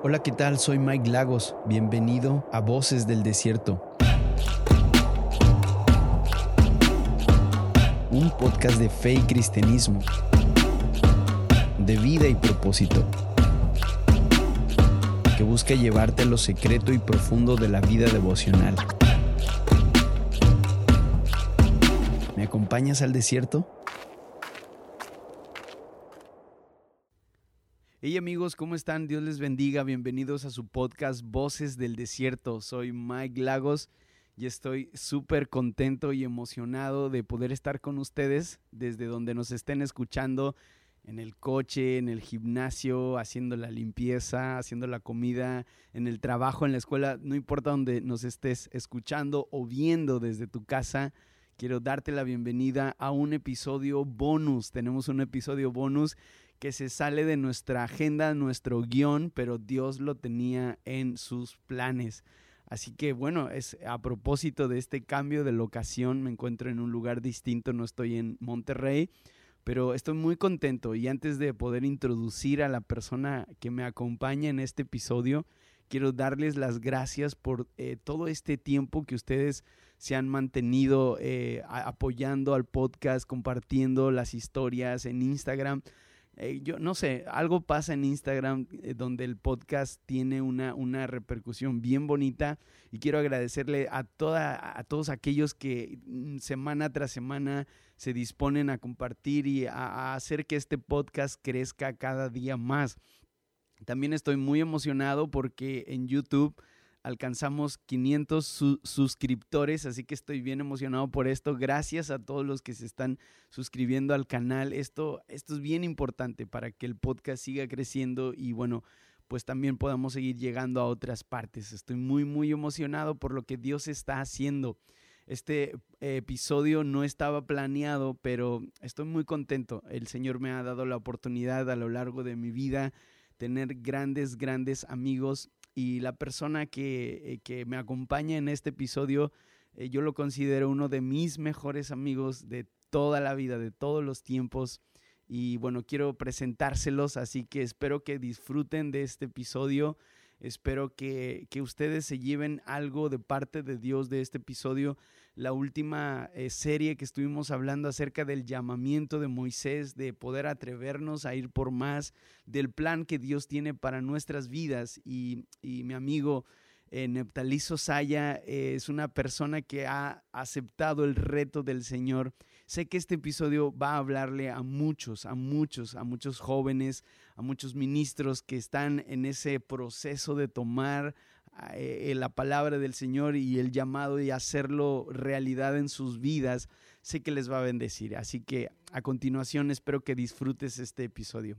Hola, ¿qué tal? Soy Mike Lagos. Bienvenido a Voces del Desierto. Un podcast de fe y cristianismo, de vida y propósito, que busca llevarte a lo secreto y profundo de la vida devocional. ¿Me acompañas al desierto? Hey amigos, ¿cómo están? Dios les bendiga. Bienvenidos a su podcast Voces del Desierto. Soy Mike Lagos y estoy súper contento y emocionado de poder estar con ustedes desde donde nos estén escuchando, en el coche, en el gimnasio, haciendo la limpieza, haciendo la comida, en el trabajo, en la escuela, no importa donde nos estés escuchando o viendo desde tu casa. Quiero darte la bienvenida a un episodio bonus. Tenemos un episodio bonus que se sale de nuestra agenda, nuestro guion, pero Dios lo tenía en sus planes. Así que bueno, es a propósito de este cambio de locación, me encuentro en un lugar distinto, no estoy en Monterrey, pero estoy muy contento y antes de poder introducir a la persona que me acompaña en este episodio, quiero darles las gracias por eh, todo este tiempo que ustedes se han mantenido eh, apoyando al podcast, compartiendo las historias en Instagram. Eh, yo no sé, algo pasa en Instagram eh, donde el podcast tiene una, una repercusión bien bonita y quiero agradecerle a, toda, a todos aquellos que mm, semana tras semana se disponen a compartir y a hacer que este podcast crezca cada día más. También estoy muy emocionado porque en YouTube alcanzamos 500 suscriptores, así que estoy bien emocionado por esto. Gracias a todos los que se están suscribiendo al canal. Esto, esto es bien importante para que el podcast siga creciendo y bueno, pues también podamos seguir llegando a otras partes. Estoy muy, muy emocionado por lo que Dios está haciendo. Este episodio no estaba planeado, pero estoy muy contento. El Señor me ha dado la oportunidad a lo largo de mi vida tener grandes, grandes amigos y la persona que, eh, me acompaña en este episodio, eh, yo lo considero uno de mis mejores amigos de toda la vida, de todos los tiempos. Y bueno, quiero presentárselos, así que espero que disfruten de este episodio. Espero que, que ustedes se lleven algo de parte de Dios de este episodio la última eh, serie que estuvimos hablando acerca del llamamiento de Moisés, de poder atrevernos a ir por más, del plan que Dios tiene para nuestras vidas. Y, mi amigo eh, Neptalí Saya eh, es una persona que ha aceptado el reto del Señor. Sé que este episodio va a hablarle a muchos, a muchos, a muchos jóvenes, a muchos ministros que están en ese proceso de tomar eh, la palabra del Señor y el llamado y hacerlo realidad en sus vidas, sé que les va a bendecir. Así que a continuación espero que disfrutes este episodio.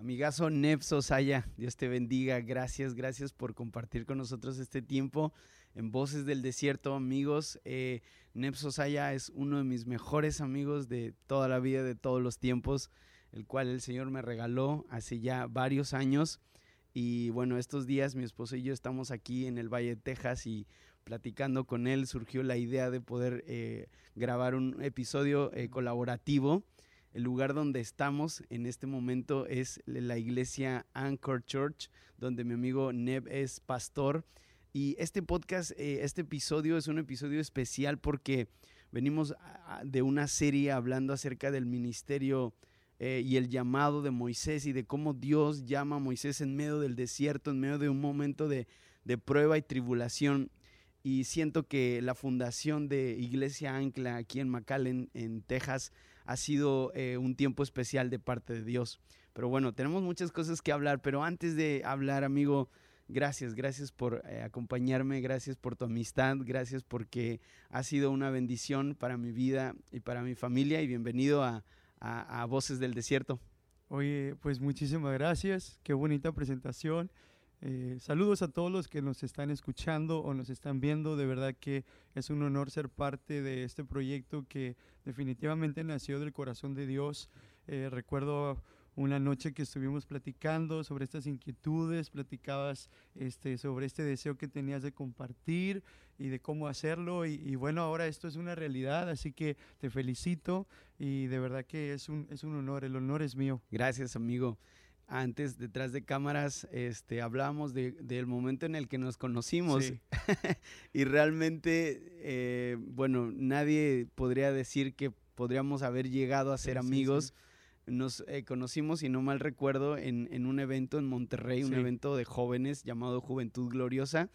Amigazo Nefso Saya, Dios te bendiga. Gracias, gracias por compartir con nosotros este tiempo en Voces del Desierto, amigos. Eh, es uno de mis mejores amigos de toda la vida, de todos los tiempos el cual el Señor me regaló hace ya varios años. Y bueno, estos días mi esposo y yo estamos aquí en el Valle de Texas y platicando con él surgió la idea de poder eh, grabar un episodio eh, colaborativo. El lugar donde estamos en este momento es la iglesia Anchor Church, donde mi amigo Neb es pastor. Y este podcast, eh, este episodio es un episodio especial porque venimos de una serie hablando acerca del ministerio eh, y el llamado de Moisés y de cómo Dios llama a Moisés en medio del desierto, en medio de un momento de, prueba y tribulación. Y siento que la fundación de Iglesia Ancla aquí en McAllen, en Texas, ha sido eh, un tiempo especial de parte de Dios. Pero bueno, tenemos muchas cosas que hablar, pero antes de hablar, amigo, gracias, gracias por eh, acompañarme, gracias por tu amistad, gracias porque ha sido una bendición para mi vida y para mi familia y bienvenido a, a, Voces del Desierto. Oye, pues muchísimas gracias, qué bonita presentación. Eh, saludos a todos los que nos están escuchando o nos están viendo. De verdad que es un honor ser parte de este proyecto que definitivamente nació del corazón de Dios. Eh, recuerdo una noche que estuvimos platicando sobre estas inquietudes, platicabas este, sobre este deseo que tenías de compartir y de cómo hacerlo. Y, bueno, ahora esto es una realidad, así que te felicito y de verdad que es un, es un honor, el honor es mío. Gracias, amigo antes detrás de cámaras este, hablábamos de, del momento en el que nos conocimos y realmente, eh, bueno, nadie podría decir que podríamos haber llegado a ser amigos. nos eh, conocimos, si no mal recuerdo, en, en un evento en Monterrey, un evento de jóvenes llamado Juventud Gloriosa.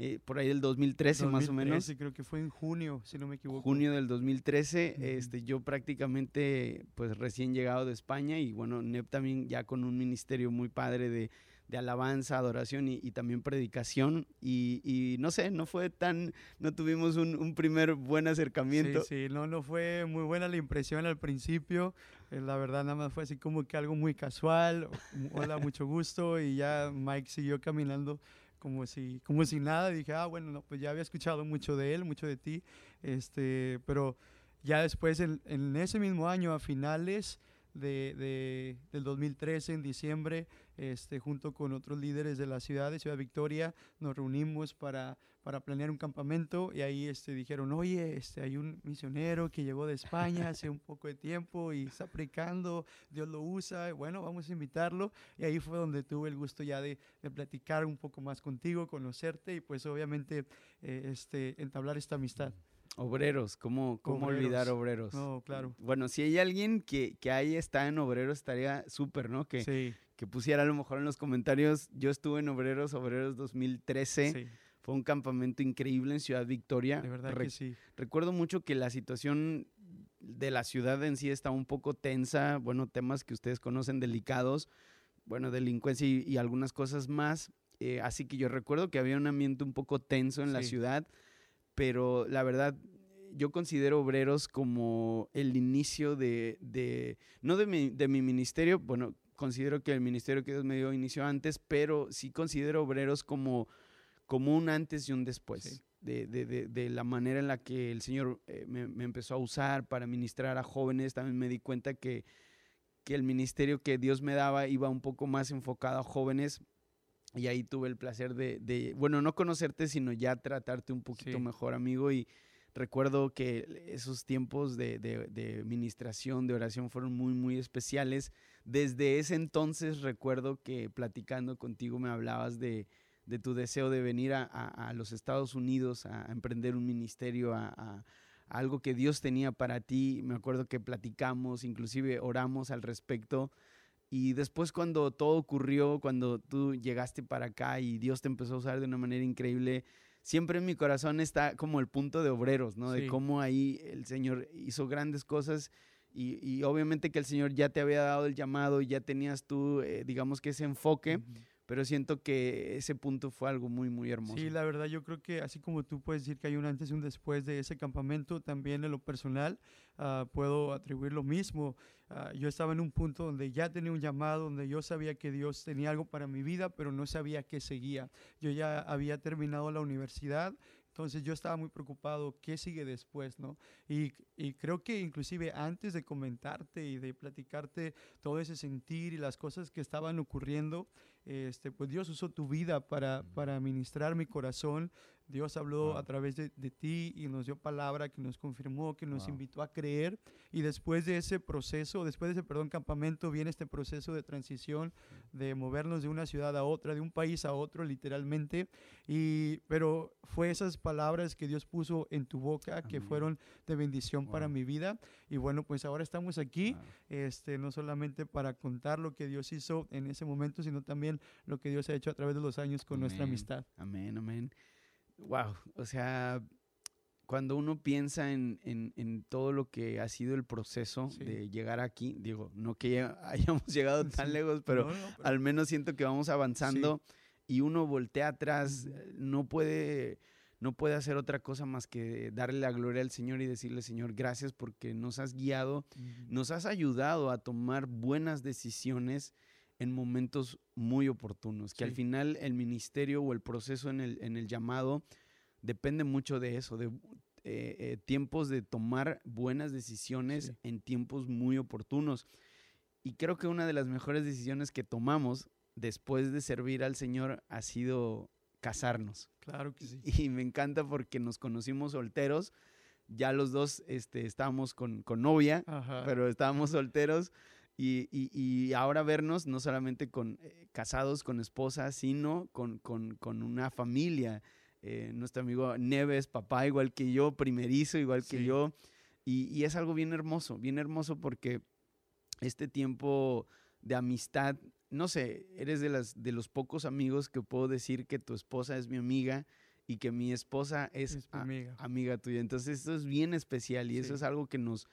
Eh, por ahí del 2013, más o menos. Creo que fue en junio, si no me equivoco. Junio del 2013, este, yo prácticamente pues recién llegado de España y bueno, NEP también ya con un ministerio muy padre de, de alabanza, adoración y, y también predicación y, y, no sé, no fue tan, no tuvimos un, un, primer buen acercamiento. Sí, sí, no, no fue muy buena la impresión al principio, eh, la verdad nada más fue así como que algo muy casual, hola, mucho gusto y ya Mike siguió caminando como si, como si nada. Dije, ah, bueno, no, pues ya había escuchado mucho de él, mucho de ti, este, pero ya después, en, en ese mismo año, a finales de, de, del 2013, en diciembre, este, junto con otros líderes de la ciudad de Ciudad Victoria, nos reunimos para, para planear un campamento y ahí este, dijeron, oye, este, hay un misionero que llegó de España hace un poco de tiempo y está predicando, Dios lo usa, bueno, vamos a invitarlo. Y ahí fue donde tuve el gusto ya de, de platicar un poco más contigo, conocerte y pues obviamente eh, este, entablar esta amistad. Obreros, ¿cómo, cómo olvidar obreros? No, claro. Bueno, si hay alguien que, que ahí está en obreros, estaría súper, ¿no? Que, que pusiera a lo mejor en los comentarios, yo estuve en obreros, obreros 2013. Sí. Fue un campamento increíble en Ciudad Victoria. De verdad que sí. Recuerdo mucho que la situación de la ciudad en sí estaba un poco tensa, bueno, temas que ustedes conocen delicados, bueno, delincuencia y, algunas cosas más. Eh, así que yo recuerdo que había un ambiente un poco tenso en sí. la ciudad pero la verdad yo considero obreros como el inicio de, de no de mi, de mi, ministerio, bueno, considero que el ministerio que Dios me dio inicio antes, pero sí considero obreros como, como un antes y un después. Sí. De, de, de, de, la manera en la que el Señor eh, me, me, empezó a usar para ministrar a jóvenes, también me di cuenta que, que el ministerio que Dios me daba iba un poco más enfocado a jóvenes y ahí tuve el placer de, de, bueno, no conocerte, sino ya tratarte un poquito sí. mejor, amigo. Y recuerdo que esos tiempos de, de, de, administración, de oración, fueron muy, muy especiales. Desde ese entonces recuerdo que platicando contigo me hablabas de, de tu deseo de venir a, a, a, los Estados Unidos a, emprender un ministerio, a, algo que Dios tenía para ti. Me acuerdo que platicamos, inclusive oramos al respecto. Y después cuando todo ocurrió, cuando tú llegaste para acá y Dios te empezó a usar de una manera increíble, siempre en mi corazón está como el punto de obreros, ¿no? Sí. De cómo ahí el Señor hizo grandes cosas y, y, obviamente que el Señor ya te había dado el llamado y ya tenías tú, eh, digamos que ese enfoque. Uh -huh pero siento que ese punto fue algo muy, muy hermoso. Sí, la verdad yo creo que así como tú puedes decir que hay un antes y un después de ese campamento, también en lo personal uh, puedo atribuir lo mismo. Uh, yo estaba en un punto donde ya tenía un llamado, donde yo sabía que Dios tenía algo para mi vida, pero no sabía qué seguía. Yo ya había terminado la universidad, entonces yo estaba muy preocupado, ¿qué sigue después? ¿no? Y, y, creo que inclusive antes de comentarte y de platicarte todo ese sentir y las cosas que estaban ocurriendo, este, pues Dios usó tu vida para, para ministrar mi corazón, Dios habló wow. a través de, de, ti y nos dio palabra que nos confirmó, que nos wow. invitó a creer. Y después de ese proceso, después de ese, perdón, campamento, viene este proceso de transición, de movernos de una ciudad a otra, de un país a otro, literalmente. Y, pero fue esas palabras que Dios puso en tu boca que fueron de bendición wow. para mi vida. Y bueno, pues ahora estamos aquí, este, no solamente para contar lo que Dios hizo en ese momento, sino también lo que Dios ha hecho a través de los años con amén. nuestra amistad. Amén, amén wow, o sea, cuando uno piensa en, en, en, todo lo que ha sido el proceso sí. de llegar aquí, digo, no que hayamos llegado tan sí. lejos, pero, no, no, pero, al menos siento que vamos avanzando sí. y uno voltea atrás, -huh. no puede no puede hacer otra cosa más que darle la gloria al Señor y decirle, Señor, gracias porque nos has guiado, uh -huh. nos has ayudado a tomar buenas decisiones en momentos muy oportunos, que sí. al final el ministerio o el proceso en el, en el llamado depende mucho de eso, de eh, eh, tiempos de tomar buenas decisiones sí. en tiempos muy oportunos. y creo que una de las mejores decisiones que tomamos después de servir al Señor ha sido casarnos. Claro que sí. Y me encanta porque nos conocimos solteros. Ya los dos este, estábamos con, con novia, Ajá. pero estábamos solteros. Y, y- y ahora vernos no solamente con eh, casados con esposa, sino con, con- con una familia. Eh, nuestro amigo Neves, papá igual que yo, primerizo igual que Sí. yo. Y, y es algo bien hermoso, bien hermoso porque este tiempo de amistad, no sé, eres de, las, de los pocos amigos que puedo decir que tu esposa es mi amiga y que mi esposa es, Es mi a- amiga. amiga tuya. Entonces esto es bien especial y eso Sí. es algo que nos,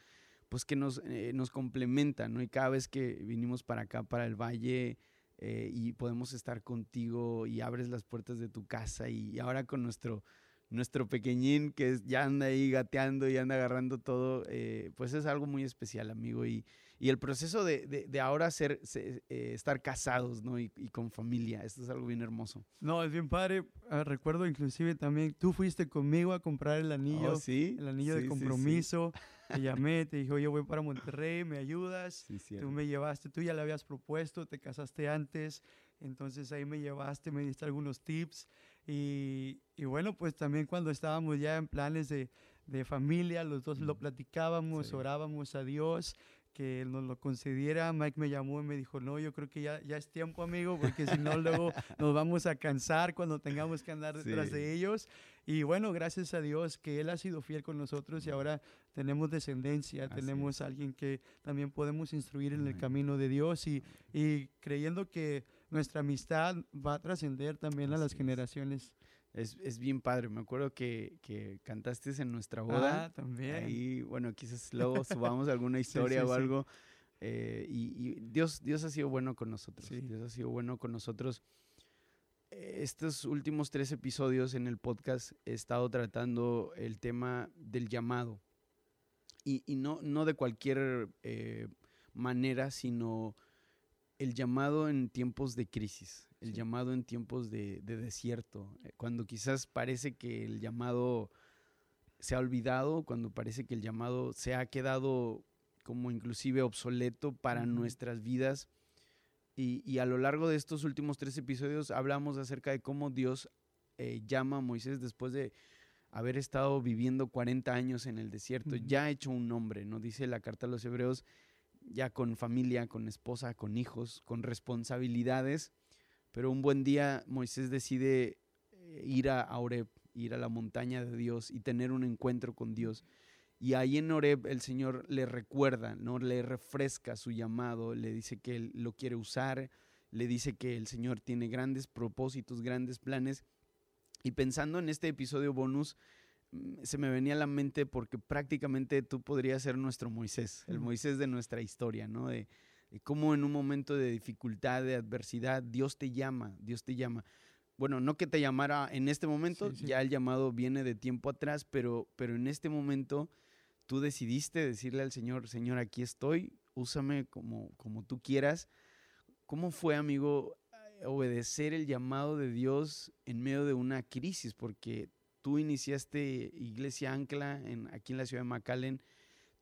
pues que nos, eh, nos complementa, ¿no? Y cada vez que vinimos para acá, para el valle, eh, y podemos estar contigo y abres las puertas de tu casa y ahora con nuestro, nuestro pequeñín que ya anda ahí gateando y anda agarrando todo, eh, pues es algo muy especial, amigo. Y, y el proceso de, de- de ahora ser, se- eh, estar casados, ¿no? Y, y con familia, esto es algo bien hermoso. No, es bien padre. Ah, recuerdo inclusive también, tú fuiste conmigo a comprar el anillo, Oh, sí, el anillo Sí, de sí, sí. compromiso. Te llamé, te dije, oye, voy para Monterrey, ¿me ayudas? Tú me llevaste, tú ya le habías propuesto, te casaste antes, entonces ahí me llevaste, me diste algunos tips. Y, y bueno, pues también cuando estábamos ya en planes de, de familia, los dos lo Mm. platicábamos, Sí. orábamos a Dios que nos lo concediera. Mike me llamó y me dijo, no, yo creo que ya, ya es tiempo, amigo, porque si no, luego nos vamos a cansar cuando tengamos que andar detrás Sí. de ellos. Y bueno, gracias a Dios que Él ha sido fiel con nosotros y ahora tenemos descendencia, Así tenemos alguien que también podemos instruir en el Amén. camino de Dios y, y creyendo que nuestra amistad va a trascender también a las Así es. generaciones. Es, es bien padre. Me acuerdo que, que cantaste en nuestra boda. Ah, también. Ahí, bueno, quizás luego subamos alguna historia sí, o sí. algo. eh, y y Dios, Dios ha sido bueno con nosotros. Sí. Dios ha sido bueno con nosotros. Estos últimos tres episodios en el podcast he estado tratando el tema del llamado. Y, y no, no de cualquier eh, manera, sino el llamado en tiempos de crisis, el Sí. llamado en tiempos de, de desierto, eh, cuando quizás parece que el llamado se ha olvidado, cuando parece que el llamado se ha quedado como inclusive obsoleto para nuestras vidas. Y, y a lo largo de estos últimos tres episodios hablamos acerca de cómo Dios eh, llama a Moisés después de haber estado viviendo 40 años en el desierto, Ujú. ya ha hecho un nombre, ¿no? Dice la carta a los hebreos, ya con familia, con esposa, con hijos, con responsabilidades, pero un buen día Moisés decide eh, ir a Oreb, ir a la montaña de Dios y tener un encuentro con Dios. Y ahí en Oreb el Señor le recuerda, ¿no? Le refresca su llamado, le dice que él lo quiere usar, le dice que el Señor tiene grandes propósitos, grandes planes. Y pensando en este episodio bonus, se me venía a la mente porque prácticamente tú podrías ser nuestro Moisés, el. Moisés de nuestra historia, ¿no? De, de cómo en un momento de dificultad, de adversidad, Dios te llama, Dios te llama. Bueno, no que te llamara en este momento, Sí, sí. ya el llamado viene de tiempo atrás, pero, pero en este momento tú decidiste decirle al Señor, Señor, aquí estoy, úsame como, como tú quieras. ¿Cómo fue, amigo, eh, obedecer el llamado de Dios en medio de una crisis? Porque tú iniciaste Iglesia Ancla en, aquí en la ciudad de McAllen,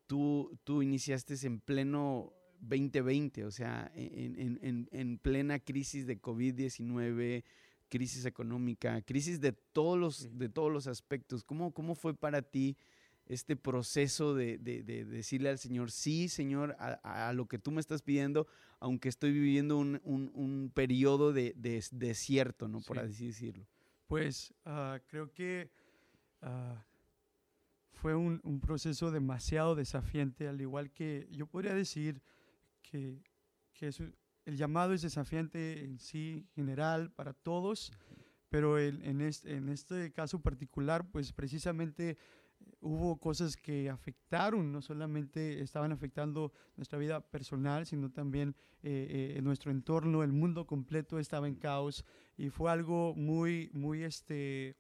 tú, tú iniciaste en pleno 2020, o sea, en, en- en- en plena crisis de COVID-19, crisis económica, crisis de todos los, de todos los aspectos. ¿Cómo, ¿Cómo fue para ti este proceso de, de- de decirle al Señor, sí, Señor, a, a lo que tú me estás pidiendo, aunque estoy viviendo un, un- un periodo de, de desierto, ¿no? Por Sí. así decirlo. Pues ah, creo que ah, fue un, proceso demasiado desafiante, al igual que yo podría decir que, que el llamado es desafiante en sí general para todos, pero en, este, en este caso particular, pues precisamente hubo cosas que afectaron, no solamente estaban afectando nuestra vida personal, sino también eh, eh, nuestro entorno, el mundo completo estaba en caos y fue algo muy, muy este,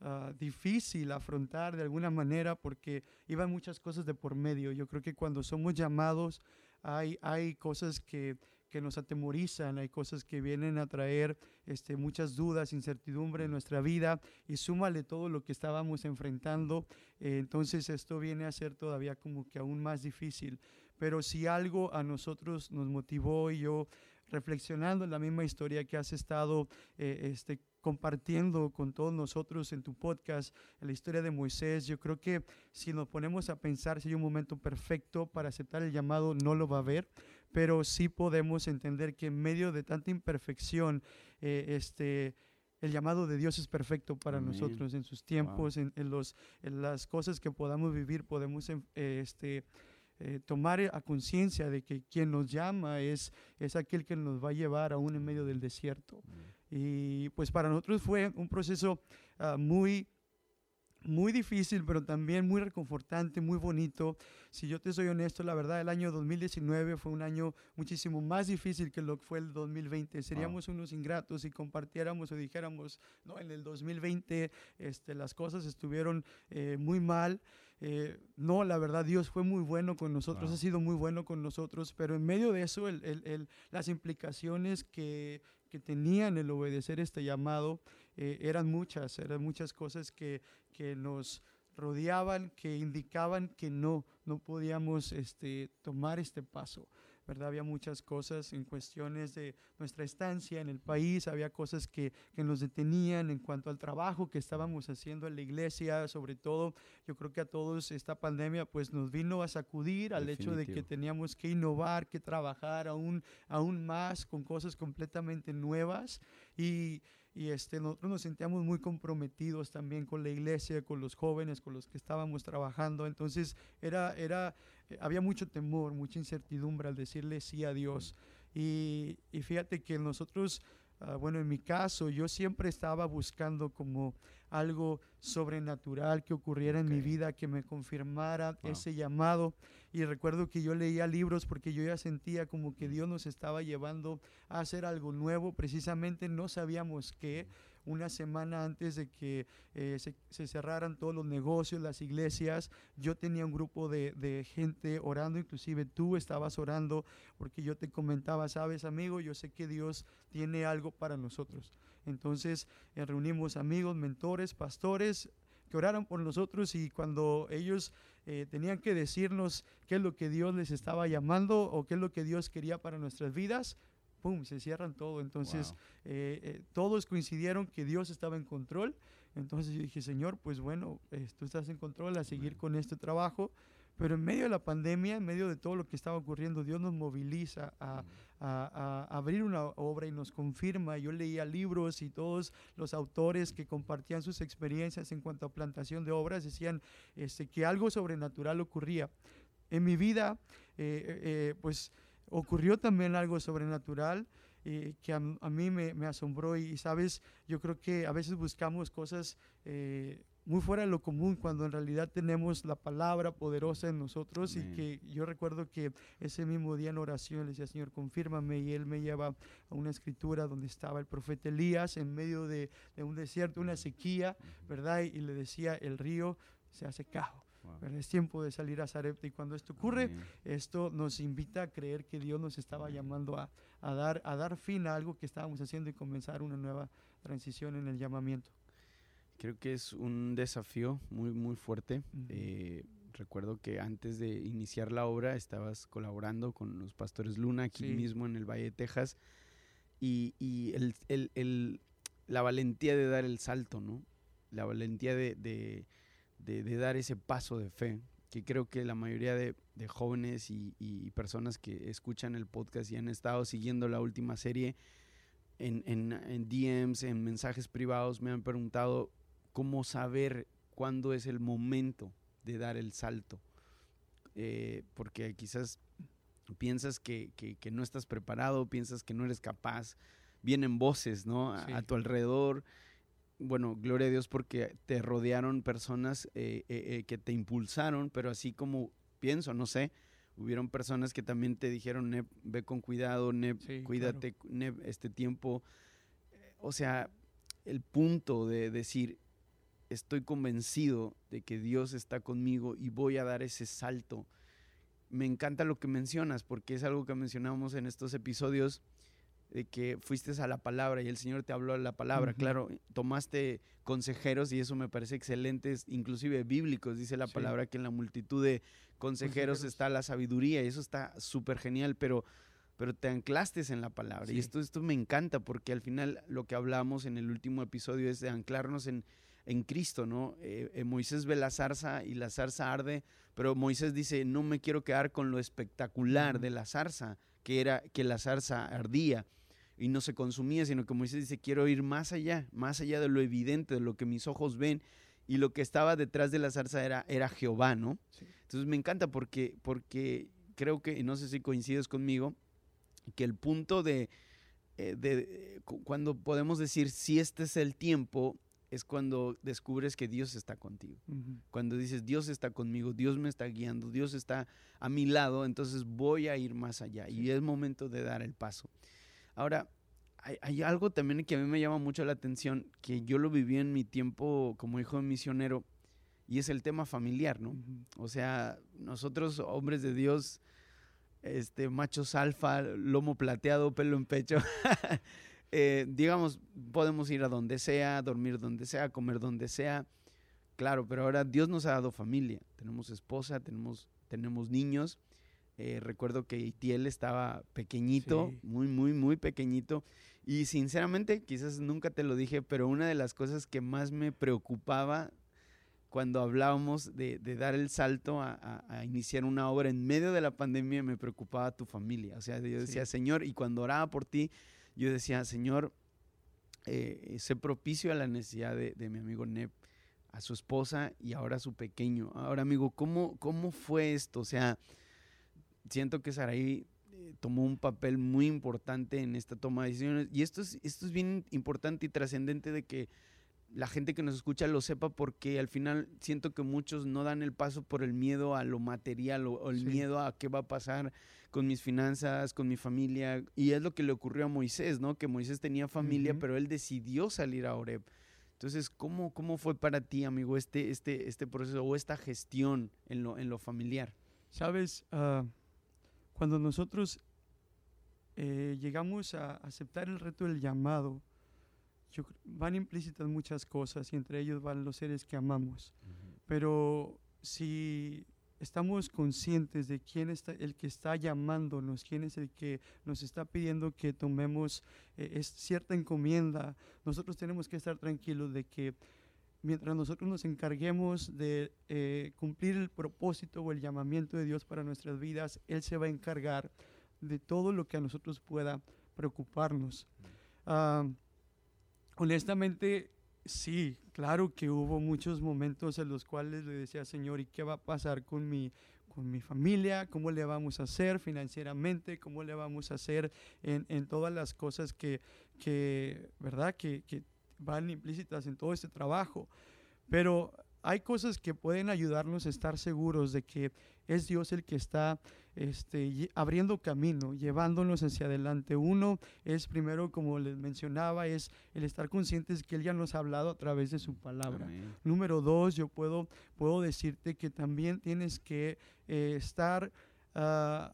ah, difícil afrontar de alguna manera porque iban muchas cosas de por medio. Yo creo que cuando somos llamados hay, hay cosas que, que nos atemorizan, hay cosas que vienen a traer este, muchas dudas, incertidumbre en nuestra vida y súmale todo lo que estábamos enfrentando, eh, entonces esto viene a ser todavía como que aún más difícil. pero si algo a nosotros nos motivó y yo reflexionando en la misma historia que has estado eh, este, compartiendo con todos nosotros en tu podcast, en la historia de Moisés, yo creo que si nos ponemos a pensar si hay un momento perfecto para aceptar el llamado, no lo va a haber, pero sí podemos entender que en medio de tanta imperfección, eh, este, el llamado de Dios es perfecto para nosotros en sus tiempos, en, los, en las cosas que podamos vivir, podemos em, este, eh, tomar a conciencia de que quien nos llama es, es aquel que nos va a llevar aún en medio del desierto. Y pues para nosotros fue un proceso ah, muy muy difícil, pero también muy reconfortante, muy bonito. Si yo te soy honesto, la verdad, el año 2019 fue un año muchísimo más difícil que lo que fue el 2020. Seríamos unos ingratos si compartiéramos o dijéramos, no, en el 2020 este, las cosas estuvieron eh, muy mal. Eh, no, la verdad, Dios fue muy bueno con nosotros, ha sido muy bueno con nosotros, pero en medio de eso, el, el, las implicaciones que, que tenían el obedecer este llamado eh, eran muchas, eran muchas cosas que, que nos rodeaban, que indicaban que no, no podíamos este, tomar este paso. ¿Verdad? Había muchas cosas en cuestiones de nuestra estancia en el país, había cosas que, que, nos detenían en cuanto al trabajo que estábamos haciendo en la iglesia, sobre todo yo creo que a todos esta pandemia pues nos vino a sacudir al hecho de que teníamos que innovar, que trabajar aún, aún más con cosas completamente nuevas y y este, nosotros nos sentíamos muy comprometidos también con la iglesia, con los jóvenes, con los que estábamos trabajando. Entonces era, era, eh, había mucho temor, mucha incertidumbre al decirle sí a Dios. Y, y fíjate que nosotros Ah, bueno, en mi caso, yo siempre estaba buscando como algo sobrenatural que ocurriera en mi vida, que me confirmara ese llamado. Y recuerdo que yo leía libros porque yo ya sentía como que Dios nos estaba llevando a hacer algo nuevo. Precisamente no sabíamos qué una semana antes de que eh, se, cerraran todos los negocios, las iglesias, yo tenía un grupo de, de, gente orando, inclusive tú estabas orando, porque yo te comentaba, sabes amigo, yo sé que Dios tiene algo para nosotros. Entonces eh, reunimos amigos, mentores, pastores, que oraron por nosotros y cuando ellos eh, tenían que decirnos qué es lo que Dios les estaba llamando o qué es lo que Dios quería para nuestras vidas, ¡pum!, se cierran todo. Entonces, eh, eh, todos coincidieron que Dios estaba en control. Entonces yo dije, Señor, pues bueno, tú estás en control a seguir con este trabajo. Pero en medio de la pandemia, en medio de todo lo que estaba ocurriendo, Dios nos moviliza a, a, abrir una obra y nos confirma. Yo leía libros y todos los autores que compartían sus experiencias en cuanto a plantación de obras decían este, que algo sobrenatural ocurría. En mi vida, pues ocurrió también algo sobrenatural eh, que a, mí me, asombró y, sabes, yo creo que a veces buscamos cosas eh, muy fuera de lo común cuando en realidad tenemos la palabra poderosa en nosotros y que yo recuerdo que ese mismo día en oración le decía, Señor, confírmame y él me lleva a una escritura donde estaba el profeta Elías en medio de, un desierto, una sequía, ¿verdad? Y, y le decía, el río se ha secado es tiempo de salir a Zarepta y cuando esto ocurre, esto nos invita a creer que Dios nos estaba llamando a, a, dar, a dar fin a algo que estábamos haciendo y comenzar una nueva transición en el llamamiento. Creo que es un desafío muy, muy fuerte. Eh, recuerdo que antes de iniciar la obra estabas colaborando con los pastores Luna aquí mismo en el Valle de Texas y, y el, el, el, la valentía de dar el salto, ¿no? La valentía de, de de, dar ese paso de fe, que creo que la mayoría de, jóvenes y, personas que escuchan el podcast y han estado siguiendo la última serie en, en, DMs, en mensajes privados, me han preguntado cómo saber cuándo es el momento de dar el salto. Eh, porque quizás piensas que, no estás preparado, piensas que no eres capaz, vienen voces ¿no? a tu alrededor bueno, gloria a Dios porque te rodearon personas eh, eh, que te impulsaron, pero así como pienso, no sé, hubieron personas que también te dijeron, ve con cuidado, cuídate, este tiempo. O sea, el punto de decir, estoy convencido de que Dios está conmigo y voy a dar ese salto. Me encanta lo que mencionas porque es algo que mencionamos en estos episodios de que fuiste a la palabra y el Señor te habló a la palabra. Claro, tomaste consejeros y eso me parece excelente, inclusive bíblicos. Dice la palabra que en la multitud de consejeros, está la sabiduría y eso está súper genial, pero, pero te anclaste en la palabra. Y esto, esto me encanta porque al final lo que hablamos en el último episodio es de anclarnos en, en Cristo, ¿no? Eh, eh, Moisés ve la zarza y la zarza arde, pero Moisés dice, no me quiero quedar con lo espectacular de la zarza, que era que la zarza ardía y no se consumía, sino que Moisés dice, quiero ir más allá, más allá de lo evidente, de lo que mis ojos ven, y lo que estaba detrás de la zarza era, era Jehová, ¿no? Entonces me encanta porque, porque creo que, no sé si coincides conmigo, que el punto de, eh, de, cuando podemos decir si este es el tiempo, es cuando descubres que Dios está contigo. Cuando dices, Dios está conmigo, Dios me está guiando, Dios está a mi lado, entonces voy a ir más allá y es momento de dar el paso. Ahora, hay, algo también que a mí me llama mucho la atención, que yo lo viví en mi tiempo como hijo de misionero, y es el tema familiar, ¿no? O sea, nosotros, hombres de Dios, este, machos alfa, lomo plateado, pelo en pecho, Eh, digamos, podemos ir a donde sea, dormir donde sea, comer donde sea. Claro, pero ahora Dios nos ha dado familia. Tenemos esposa, tenemos, tenemos niños. Eh, recuerdo que Itiel estaba pequeñito, muy, muy, muy pequeñito. Y sinceramente, quizás nunca te lo dije, pero una de las cosas que más me preocupaba cuando hablábamos de, dar el salto a, iniciar una obra en medio de la pandemia, me preocupaba tu familia. O sea, yo decía, Señor, y cuando oraba por ti, yo decía, Señor, eh, sé propicio a la necesidad de, mi amigo Nep, a su esposa y ahora a su pequeño. Ahora, amigo, ¿cómo, cómo fue esto? O sea, siento que Saraí eh, tomó un papel muy importante en esta toma de decisiones y esto es, esto es bien importante y trascendente de que la gente que nos escucha lo sepa porque al final siento que muchos no dan el paso por el miedo a lo material o, el miedo a qué va a pasar con mis finanzas, con mi familia. Y es lo que le ocurrió a Moisés, ¿no? Que Moisés tenía familia, pero él decidió salir a Oreb. Entonces, ¿cómo, ¿cómo fue para ti, amigo, este, este, este proceso o esta gestión en lo, en lo familiar? Sabes, ah, cuando nosotros eh, llegamos a aceptar el reto del llamado, van implícitas muchas cosas y entre ellos van los seres que amamos. Pero si estamos conscientes de quién es el que está llamándonos, quién es el que nos está pidiendo que tomemos eh, es cierta encomienda, nosotros tenemos que estar tranquilos de que mientras nosotros nos encarguemos de eh, cumplir el propósito o el llamamiento de Dios para nuestras vidas, Él se va a encargar de todo lo que a nosotros pueda preocuparnos. Uh, honestamente, sí, claro que hubo muchos momentos en los cuales le decía, Señor, ¿y qué va a pasar con mi, con mi familia? ¿Cómo le vamos a hacer financieramente? ¿Cómo le vamos a hacer en, en todas las cosas que, que ¿verdad? Que, que van implícitas en todo este trabajo. Pero hay cosas que pueden ayudarnos a estar seguros de que es Dios el que está este, abriendo camino, llevándonos hacia adelante. Uno es primero, como les mencionaba, es el estar conscientes que Él ya nos ha hablado a través de su palabra. Número dos, yo puedo, puedo decirte que también tienes que eh, estar ah,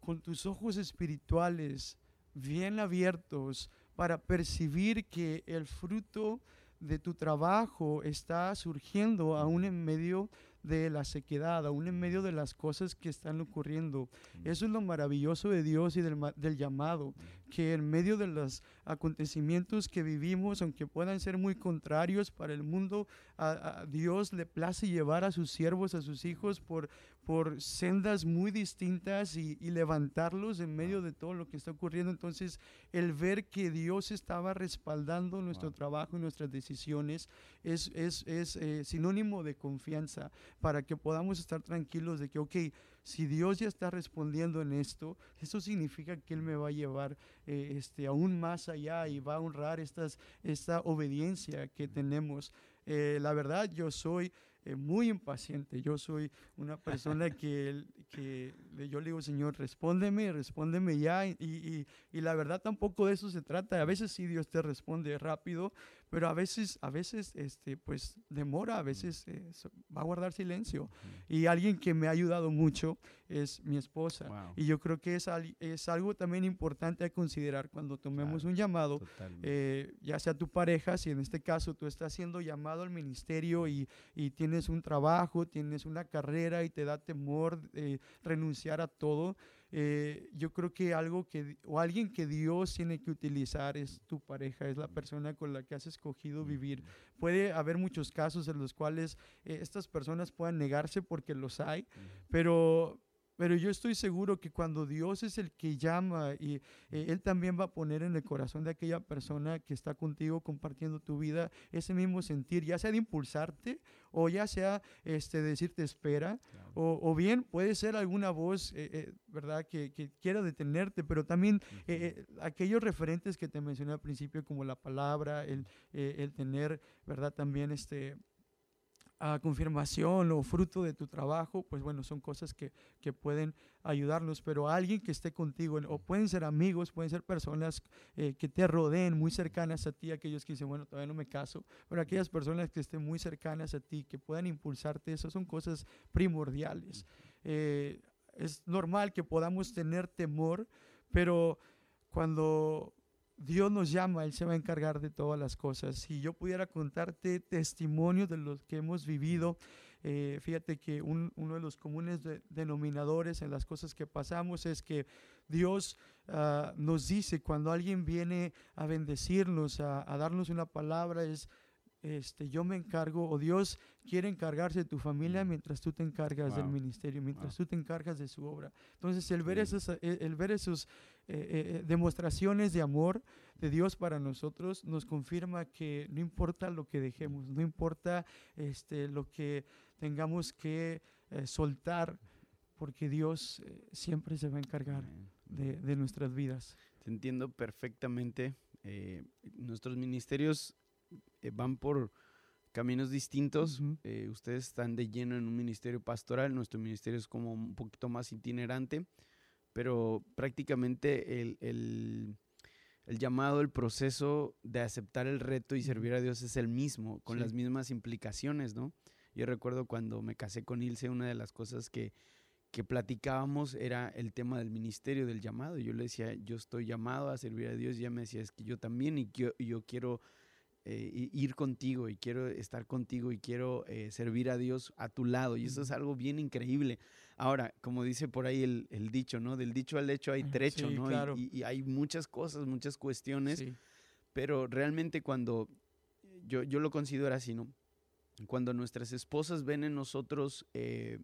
con tus ojos espirituales bien abiertos para percibir que el fruto de tu trabajo está surgiendo aún en medio de la sequedad, aún en medio de las cosas que están ocurriendo. Eso es lo maravilloso de Dios y del, del llamado, que en medio de los acontecimientos que vivimos, aunque puedan ser muy contrarios para el mundo, a, Dios le place llevar a sus siervos, a sus hijos por, por sendas muy distintas y, levantarlos en medio de todo lo que está ocurriendo. Entonces, el ver que Dios estaba respaldando nuestro trabajo y nuestras decisiones es, es, es eh, sinónimo de confianza para que podamos estar tranquilos de que, ok, si Dios ya está respondiendo en esto, eso significa que Él me va a llevar eh, este, aún más allá y va a honrar estas, esta obediencia que tenemos. Eh, la verdad, yo soy eh, muy impaciente. Yo soy una persona que, que yo le digo, Señor, respóndeme, respóndeme ya. Y, y, y, la verdad tampoco de eso se trata. A veces sí Dios te responde rápido, pero a veces, a veces, este, pues demora, a veces eh, va a guardar silencio. Y alguien que me ha ayudado mucho es mi esposa. Y yo creo que es, es algo también importante a considerar cuando tomemos un llamado, eh, ya sea tu pareja, si en este caso tú estás siendo llamado al ministerio y, y tienes un trabajo, tienes una carrera y te da temor eh, renunciar a todo eh, yo creo que algo que, o alguien que Dios tiene que utilizar es tu pareja, es la persona con la que has escogido vivir. Puede haber muchos casos en los cuales eh, estas personas puedan negarse porque los hay, pero, pero yo estoy seguro que cuando Dios es el que llama y eh, Él también va a poner en el corazón de aquella persona que está contigo compartiendo tu vida ese mismo sentir, ya sea de impulsarte o ya sea este, decirte espera, o, bien puede ser alguna voz, eh, eh, ¿verdad?, que, quiera detenerte, pero también aquellos referentes que te mencioné al principio, como la palabra, el, el tener, ¿verdad?, también este a confirmación o fruto de tu trabajo, pues bueno, son cosas que, que, pueden ayudarnos, pero alguien que esté contigo, o pueden ser amigos, pueden ser personas eh, que te rodeen, muy cercanas a ti, aquellos que dicen, bueno, todavía no me caso, pero aquellas personas que estén muy cercanas a ti, que puedan impulsarte, esas son cosas primordiales. Eh, es normal que podamos tener temor, pero cuando Dios nos llama, Él se va a encargar de todas las cosas. Si yo pudiera contarte testimonios de los que hemos vivido, eh, fíjate que uno de los comunes denominadores en las cosas que pasamos es que Dios ah, nos dice cuando alguien viene a bendecirnos, a, darnos una palabra, es este, yo me encargo, o Dios quiere encargarse de tu familia mm. mientras tú te encargas del ministerio, mientras tú te encargas de su obra. Entonces, el ver esos, el ver esos eh, eh, eh, demostraciones de amor de Dios para nosotros nos confirma que no importa lo que dejemos, no importa este, lo que tengamos que soltar, porque Dios siempre se va a encargar de, nuestras vidas. Te entiendo perfectamente. nuestros ministerios van por caminos distintos. ustedes están de lleno en un ministerio pastoral, nuestro ministerio es como un poquito más itinerante pero prácticamente el, llamado, el proceso de aceptar el reto y servir a Dios es el mismo, con las mismas implicaciones, ¿no? Yo recuerdo cuando me casé con Ilse, una de las cosas que, que platicábamos era el tema del ministerio, del llamado. Yo le decía, yo estoy llamado a servir a Dios, y ella me decía, es que yo también y yo, yo quiero eh, ir contigo y quiero estar contigo y quiero eh, servir a Dios a tu lado. Y eso es algo bien increíble. Ahora, como dice por ahí el, el dicho, ¿no? Del dicho al hecho hay ah, trecho, ¿no? Y, hay muchas cosas, muchas cuestiones, pero realmente cuando yo, yo lo considero así, ¿no? Cuando nuestras esposas ven en nosotros eh,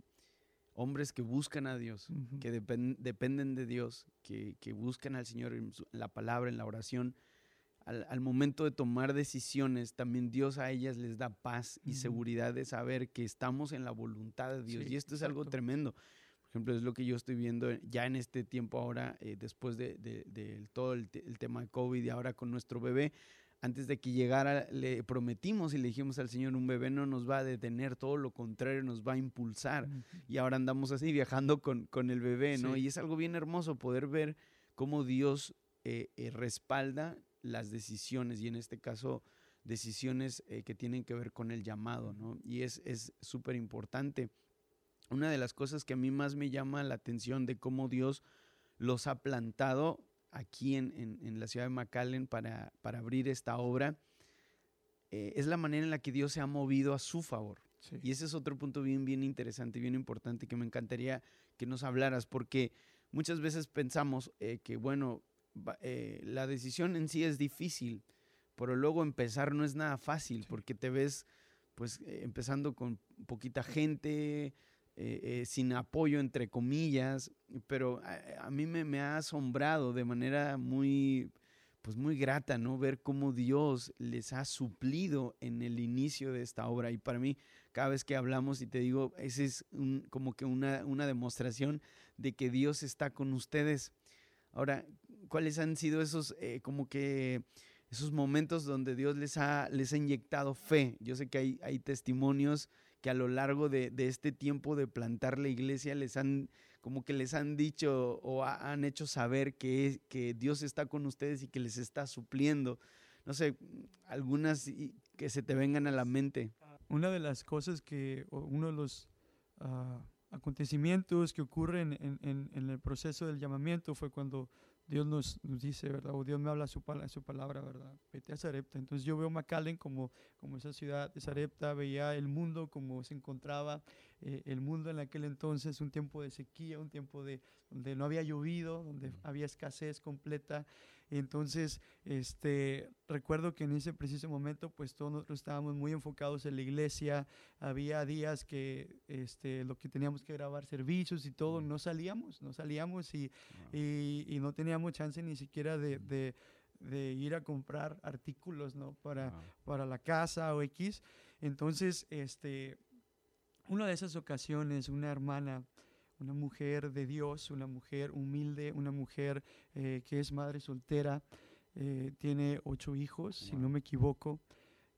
hombres que buscan a Dios, que dependen de Dios, que, que, buscan al Señor en, la palabra, en la oración, al, momento de tomar decisiones, también Dios a ellas les da paz y seguridad de saber que estamos en la voluntad de Dios. y esto es algo tremendo. Por ejemplo, es lo que yo estoy viendo ya en este tiempo ahora, eh, después de, todo el, tema de COVID y ahora con nuestro bebé. Antes de que llegara, le prometimos y le dijimos al Señor, un bebé no nos va a detener, todo lo contrario, nos va a impulsar. Y ahora andamos así, viajando con, con el bebé, ¿no? Y es algo bien hermoso poder ver cómo Dios eh, eh, respalda las decisiones y en este caso decisiones eh, que tienen que ver con el llamado, ¿no? Y es súper importante. Una de las cosas que a mí más me llama la atención de cómo Dios los ha plantado aquí en, la ciudad de McAllen para, para abrir esta obra, eh, es la manera en la que Dios se ha movido a su favor. Y ese es otro punto bien, bien interesante, bien importante que me encantaría que nos hablaras, porque muchas veces pensamos eh, que, bueno, eh, la decisión en sí es difícil, pero luego empezar no es nada fácil porque te ves pues eh, empezando con poquita gente, eh, sin apoyo entre comillas, pero a, mí me, me, ha asombrado de manera muy pues muy grata, ¿no? Ver cómo Dios les ha suplido en el inicio de esta obra. Y para mí, cada vez que hablamos y te digo, ese es como que una, una demostración de que Dios está con ustedes. Ahora, ¿cuáles han sido esos eh, como que esos momentos donde Dios les ha, les ha inyectado fe? Yo sé que hay, hay testimonios que a lo largo de, este tiempo de plantar la iglesia les han como que les han dicho o han hecho saber que, que Dios está con ustedes y que les está supliendo. no sé, algunas que se te vengan a la mente. Una de las cosas que, uno de los ah, acontecimientos que ocurren en, en, en, el proceso del llamamiento fue cuando Dios nos, nos, dice, ¿verdad? O Dios me habla su, su palabra, ¿verdad? Vete a Sarepta. Entonces yo veo McAllen como, como esa ciudad de Sarepta, veía el mundo como se encontraba, eh, el mundo en aquel entonces, un tiempo de sequía, un tiempo de, donde no había llovido, donde había escasez completa. Entonces, este, recuerdo que en ese preciso momento, pues todos nosotros estábamos muy enfocados en la iglesia. Había días que este, lo que teníamos que grabar servicios y todo, no salíamos, no salíamos y, y, no teníamos chance ni siquiera de, de, de ir a comprar artículos ¿no? para, para la casa o X. Entonces, este, una de esas ocasiones, una hermana una mujer de Dios, una mujer humilde, una mujer eh, que es madre soltera, eh, tiene ocho hijos, si no me equivoco.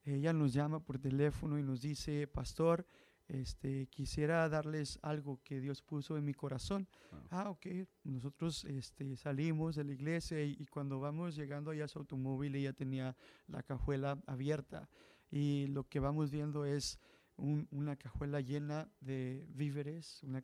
Ella nos llama por teléfono y nos dice, pastor, este, quisiera darles algo que Dios puso en mi corazón. Ah, ok. Nosotros este, salimos de la iglesia y, y, cuando vamos llegando allá a su automóvil, ella tenía la cajuela abierta y lo que vamos viendo es una cajuela llena de víveres, una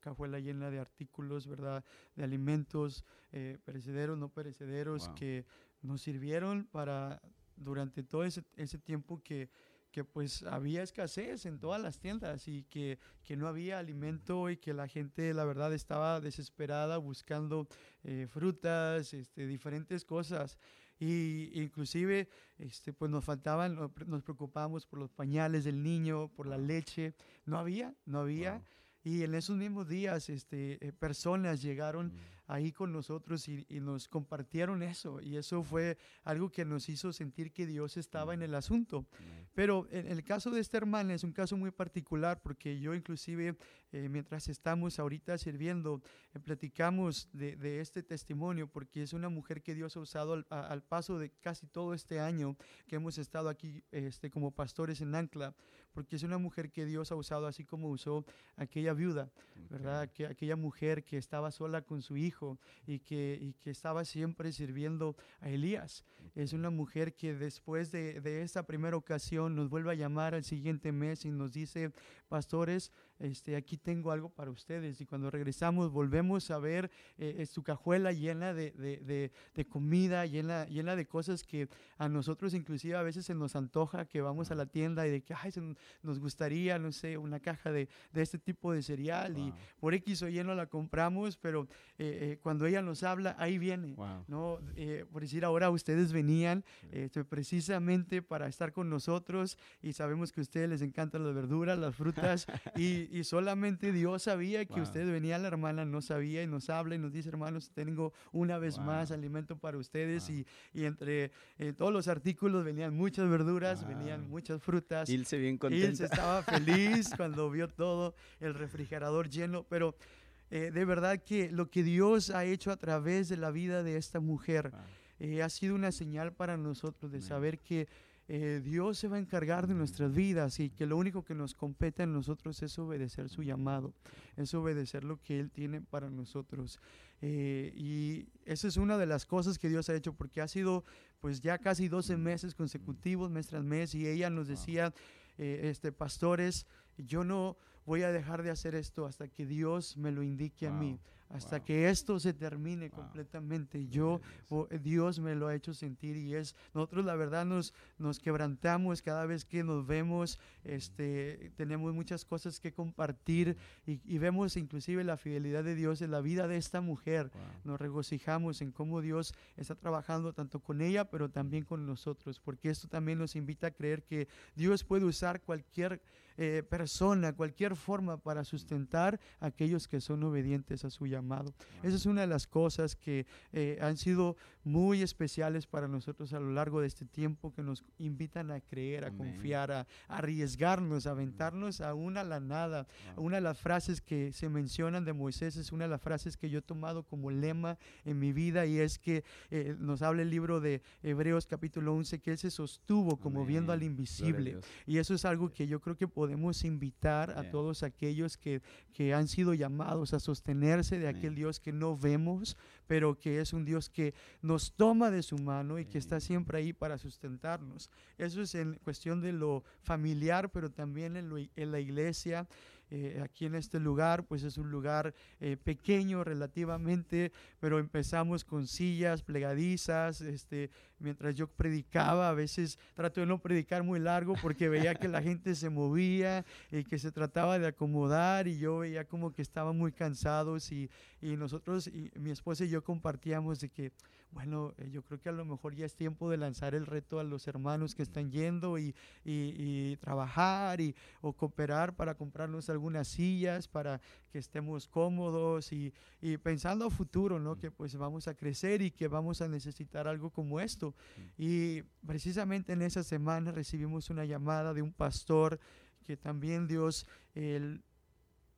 cajuela llena de artículos, ¿verdad? De alimentos eh, perecederos, no perecederos, que nos sirvieron para durante todo ese, ese tiempo que, que pues había escasez en todas las tiendas y que, que, no había alimento y que la gente la verdad estaba desesperada buscando eh, frutas, este, diferentes cosas. Y inclusive este, pues nos faltaban, nos preocupábamos por los pañales del niño, por la leche. No había, no había. Y en esos mismos días este, eh, personas llegaron mm. Ahí con nosotros y, nos compartieron eso. Y eso fue algo que nos hizo sentir que Dios estaba en mm. el asunto. Mm. Pero en el caso de esta hermana es un caso muy particular porque yo inclusive eh, mientras estamos ahorita sirviendo, eh, platicamos de, de, este testimonio porque es una mujer que Dios ha usado al, al, paso de casi todo este año que hemos estado aquí este, como pastores en Ancla porque es una mujer que Dios ha usado así como usó aquella viuda, ¿verdad? Que, aquella mujer que estaba sola con su hijo y que, y que estaba siempre sirviendo a Elías. Es una mujer que después de, de esta primera ocasión nos vuelve a llamar al siguiente mes y nos dice, pastores, este, aquí tengo algo para ustedes. Y cuando regresamos volvemos a ver eh, su cajuela llena de, de, de, comida, llena, llena de cosas que a nosotros inclusive a veces se nos antoja que vamos a la tienda y de que Ay, nos gustaría, no sé, una caja de, de este tipo de cereal y por X o Y no la compramos, pero eh, eh, cuando ella nos habla, ahí viene. ¿no? por decir, ahora ustedes venían este, precisamente para estar con nosotros y sabemos que a ustedes les encantan las verduras, las frutas y y, solamente Dios sabía que usted venía, la hermana no sabía y nos habla y nos dice, hermanos, tengo una vez más alimento para ustedes y, y, entre eh, todos los artículos venían muchas verduras, venían muchas frutas. Ilse bien contenta. Ilse estaba feliz cuando vio todo el refrigerador lleno, pero eh, de verdad que lo que Dios ha hecho a través de la vida de esta mujer eh, ha sido una señal para nosotros de saber que eh, Dios se va a encargar de nuestras vidas y que lo único que nos compete a nosotros es obedecer su llamado, es obedecer lo que Él tiene para nosotros. Eh, y esa es una de las cosas que Dios ha hecho porque ha sido pues ya casi 12 meses consecutivos, mes tras mes, y ella nos decía, eh, este, pastores, yo no voy a dejar de hacer esto hasta que Dios me lo indique a mí hasta que esto se termine completamente. Yo, Dios me lo ha hecho sentir y es, nosotros la verdad nos, nos quebrantamos cada vez que nos vemos, este, tenemos muchas cosas que compartir y, vemos inclusive la fidelidad de Dios en la vida de esta mujer. Nos regocijamos en cómo Dios está trabajando tanto con ella, pero también con nosotros, porque esto también nos invita a creer que Dios puede usar cualquier eh, persona, cualquier forma para sustentar a aquellos que son obedientes a su llamado. Esa es una de las cosas que eh, han sido muy especiales para nosotros a lo largo de este tiempo, que nos invitan a creer, a confiar, a, arriesgarnos, a aventarnos a la nada. Una de las frases que se mencionan de Moisés es una de las frases que yo he tomado como lema en mi vida y es que eh, nos habla el libro de Hebreos capítulo 11 que él se sostuvo como viendo al invisible. Y eso es algo que yo creo que podemos invitar a todos aquellos que, que han sido llamados a sostenerse de aquel Amén. Dios que no vemos, pero que es un Dios que nos toma de su mano y que está Amén. siempre ahí para sustentarnos. Eso es en cuestión de lo familiar, pero también en, lo en la iglesia. Eh, aquí en este lugar, pues es un lugar eh, pequeño relativamente, pero empezamos con sillas plegadizas. Este, mientras yo predicaba, a veces trato de no predicar muy largo porque veía que la gente se movía y que se trataba de acomodar y yo veía como que estaban muy cansados y, y nosotros, y mi esposa y yo compartíamos de que, bueno, eh, yo creo que a lo mejor ya es tiempo de lanzar el reto a los hermanos que están yendo y, y- y trabajar y, o cooperar para comprarnos algunas sillas para que estemos cómodos y, y pensando a futuro, ¿no? Que pues vamos a crecer y que vamos a necesitar algo como esto. Y precisamente en esa semana recibimos una llamada de un pastor que también Dios él,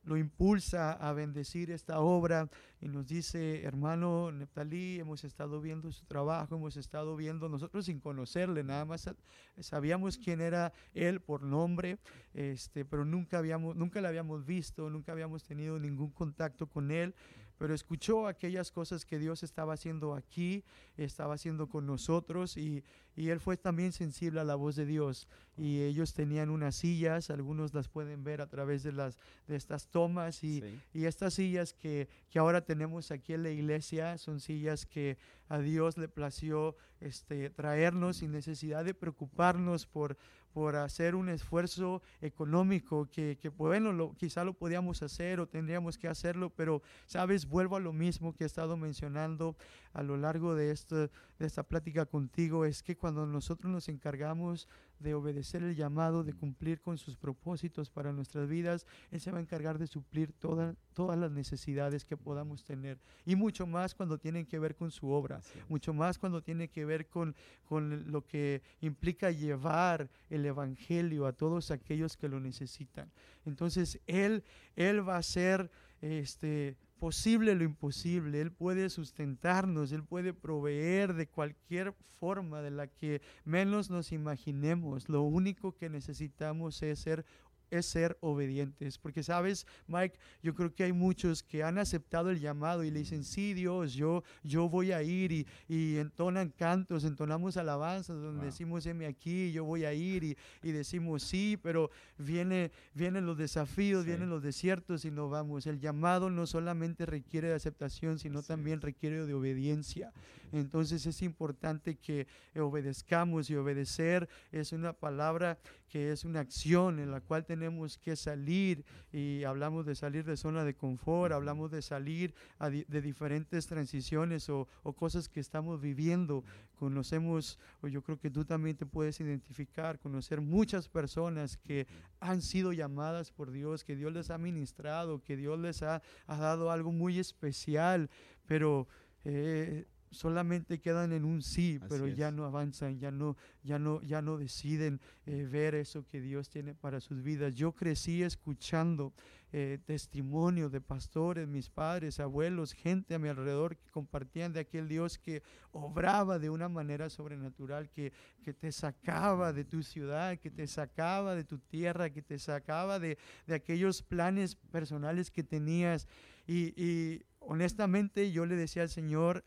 lo impulsa a bendecir esta obra y nos dice, hermano Neptalí, hemos estado viendo su trabajo, hemos estado viendo nosotros sin conocerle, nada más sa- sabíamos quién era él por nombre, este, pero nunca habíamos, nunca le habíamos visto, nunca habíamos tenido ningún contacto con él, pero escuchó aquellas cosas que Dios estaba haciendo aquí, estaba haciendo con nosotros y, y él fue también sensible a la voz de Dios y ellos tenían unas sillas, algunos las pueden ver a través de las de estas tomas y, Sí. y estas sillas que, que ahora tenemos aquí en la iglesia son sillas que a Dios le plació este, traernos sin necesidad de preocuparnos por, por hacer un esfuerzo económico que, que bueno, lo, quizá lo podíamos hacer o tendríamos que hacerlo, pero sabes, vuelvo a lo mismo que he estado mencionando a lo largo de, esto, de esta plática contigo, es que cuando nosotros nos encargamos de obedecer el llamado, de cumplir con sus propósitos para nuestras vidas, Él se va a encargar de suplir toda- todas las necesidades que podamos tener. Y mucho más cuando tienen que ver con su obra, mucho más cuando tiene que ver con, con lo que implica llevar el Evangelio a todos aquellos que lo necesitan. Entonces, Él, él va a hacer este, posible lo imposible, Él puede sustentarnos, Él puede proveer de cualquier forma de la que menos nos imaginemos. Lo único que necesitamos es ser es ser obedientes, porque sabes, Mike, yo creo que hay muchos que han aceptado el llamado y le dicen, sí, Dios, yo, yo voy a ir y, y entonan cantos, entonamos alabanzas donde Wow. decimos, heme aquí, yo voy a ir y, y decimos sí, pero viene, vienen los desafíos, Sí. vienen los desiertos y no vamos. El llamado no solamente requiere de aceptación, sino Así también es. requiere de obediencia. Entonces es importante que obedezcamos y obedecer es una palabra que es una acción en la cual tenemos que salir y hablamos de salir de zona de confort, hablamos de salir di- de diferentes transiciones o, o cosas que estamos viviendo. Conocemos, o yo creo que tú también te puedes identificar, conocer muchas personas que han sido llamadas por Dios, que Dios les ha ministrado, que Dios les ha, ha dado algo muy especial, pero eh, solamente quedan en un sí, Así pero ya es. no avanzan, ya no, ya no, ya no deciden eh, ver eso que Dios tiene para sus vidas. Yo crecí escuchando eh, testimonio de pastores, mis padres, abuelos, gente a mi alrededor que compartían de aquel Dios que obraba de una manera sobrenatural, que, que te sacaba de tu ciudad, que te sacaba de tu tierra, que te sacaba de, de aquellos planes personales que tenías. Y, y honestamente yo le decía al Señor,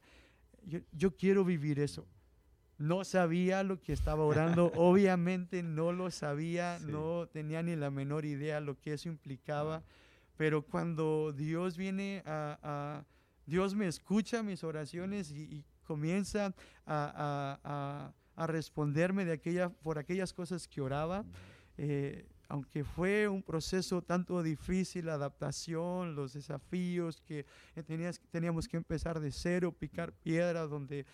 yo, yo quiero vivir eso. No sabía lo que estaba orando, obviamente no lo sabía, Sí. no tenía ni la menor idea lo que eso implicaba, pero cuando Dios viene a, a- Dios me escucha mis oraciones y, y comienza a, a- a- responderme de aquella, por aquellas cosas que oraba, eh, aunque fue un proceso tanto difícil, la adaptación, los desafíos que tenías, teníamos que empezar de cero, picar piedra, donde eh,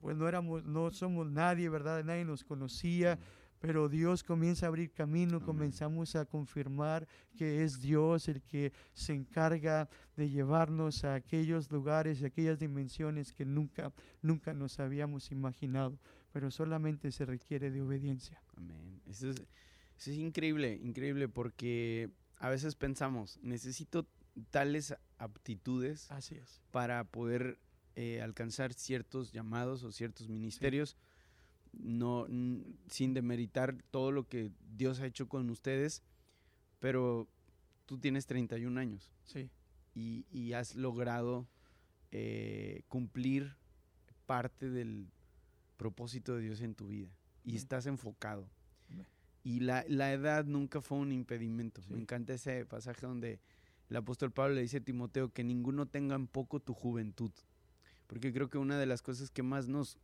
pues no éramos, no somos nadie, ¿verdad? Nadie nos conocía, pero Dios comienza a abrir camino, Amén. comenzamos a confirmar que es Dios el que se encarga de llevarnos a aquellos lugares y aquellas dimensiones que nunca, nunca nos habíamos imaginado, pero solamente se requiere de obediencia. Amén. Eso es, es increíble, increíble, porque a veces pensamos, necesito tales aptitudes Así es. para poder eh, alcanzar ciertos llamados o ciertos ministerios, no sin demeritar todo lo que Dios ha hecho con ustedes, Pero tú tienes 31 años. Sí. Y, y has logrado eh, cumplir parte del propósito de Dios en tu vida. Y estás enfocado. Y la, la edad nunca fue un impedimento. Sí. Me encanta ese pasaje donde el apóstol Pablo le dice a Timoteo que ninguno tenga en poco tu juventud. Porque creo que una de las cosas que más nos,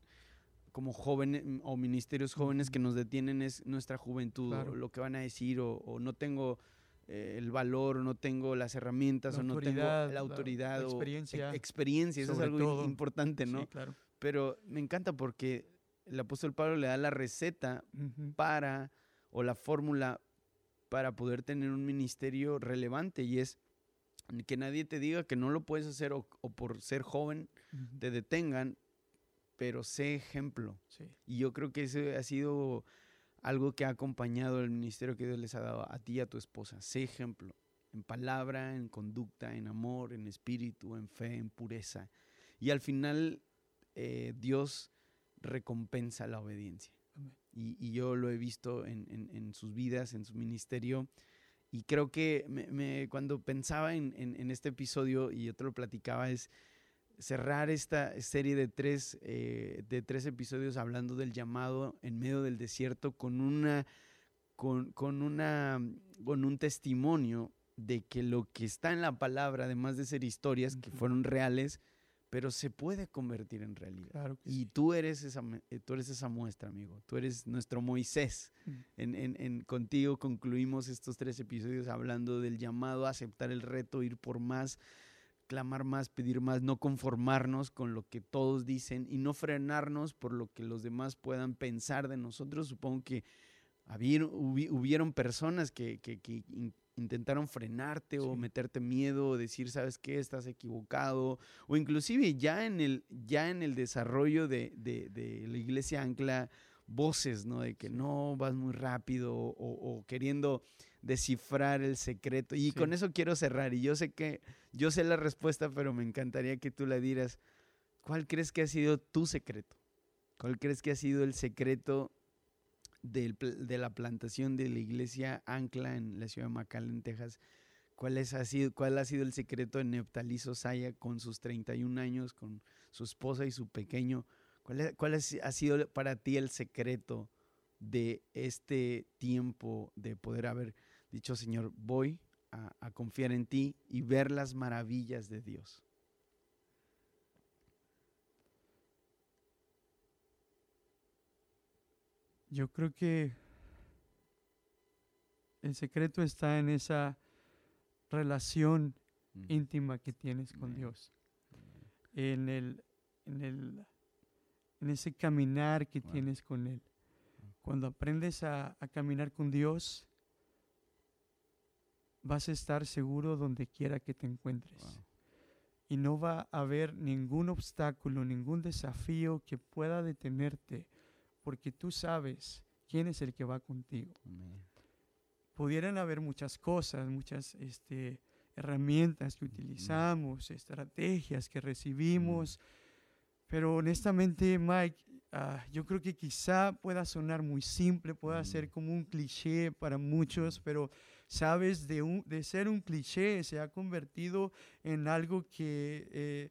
como jóvenes mm, o ministerios jóvenes que nos detienen es nuestra juventud, Claro. o lo que van a decir, o, o no tengo eh, el valor, o no tengo las herramientas, La o no tengo autoridad, la la- autoridad, la o experiencia. ex- experiencia, eso es algo todo. importante, ¿no? Sí, claro. Pero me encanta porque el apóstol Pablo le da la receta Ujú. para, o la fórmula para poder tener un ministerio relevante y es que nadie te diga que no lo puedes hacer o, o por ser joven te detengan, pero sé ejemplo. Sí. Y yo creo que ese ha sido algo que ha acompañado el ministerio que Dios les ha dado a ti y a tu esposa. Sé ejemplo en palabra, en conducta, en amor, en espíritu, en fe, en pureza. Y al final eh, Dios recompensa la obediencia. Y, y yo lo he visto en, en- en sus vidas, en su ministerio. Y creo que me- me- cuando pensaba en, en- este episodio, y yo te lo platicaba, es cerrar esta serie de tres, eh, de tres episodios hablando del llamado en medio del desierto con una con, con una con un testimonio de que lo que está en la palabra, además de ser historias que fueron reales, pero se puede convertir en realidad. Claro que Y sí. tú eres esa, eh, tú eres esa muestra, amigo. Tú eres nuestro Moisés. Mm. En, en- en- contigo concluimos estos tres episodios hablando del llamado a aceptar el reto, ir por más, clamar más, pedir más, no conformarnos con lo que todos dicen y no frenarnos por lo que los demás puedan pensar de nosotros. Supongo que hubieron personas que, que- intentaron frenarte o meterte miedo o decir, ¿sabes qué? Estás equivocado. O inclusive ya en el, ya en el desarrollo de, de- de la iglesia ancla voces, ¿no? De que Sí. no vas muy rápido o, o queriendo descifrar el secreto. Y Sí. con eso quiero cerrar. Y yo sé que, yo sé la respuesta, pero me encantaría que tú la dieras. ¿Cuál crees que ha sido tu secreto? ¿Cuál crees que ha sido el secreto de la plantación de la iglesia Ancla en la ciudad de McAllen, Texas? ¿Cuál, es, ha sido, ¿Cuál ha sido el secreto de Neptalí Sosaya con sus 31 años, con su esposa y su pequeño? ¿Cuál, es- cuál es- ha sido para ti el secreto de este tiempo de poder haber dicho, Señor, voy a confiar en ti y ver las maravillas de Dios? Yo creo que el secreto está en esa relación Mm. íntima que tienes con. Dios. En el, en el, en ese caminar que Wow. tienes con Él. Cuando aprendes a, a caminar con Dios, vas a estar seguro donde quiera que te encuentres. Wow. Y no va a haber ningún obstáculo, ningún desafío que pueda detenerte, porque tú sabes quién es el que va contigo. Amén. Pudieran haber muchas cosas, muchas este, herramientas que utilizamos, estrategias que recibimos, pero honestamente, Mike, ah, yo creo que quizá pueda sonar muy simple, pueda ser como un cliché para muchos, pero sabes, de, un- de ser un cliché se ha convertido en algo que eh,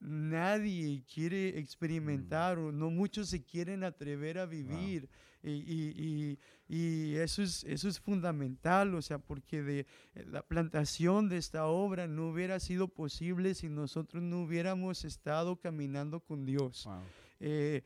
nadie quiere experimentar o no muchos se quieren atrever a vivir. Y, y- y- y eso, es, eso es fundamental, o sea, porque de eh, la plantación de esta obra no hubiera sido posible si nosotros no hubiéramos estado caminando con Dios. Wow. Eh,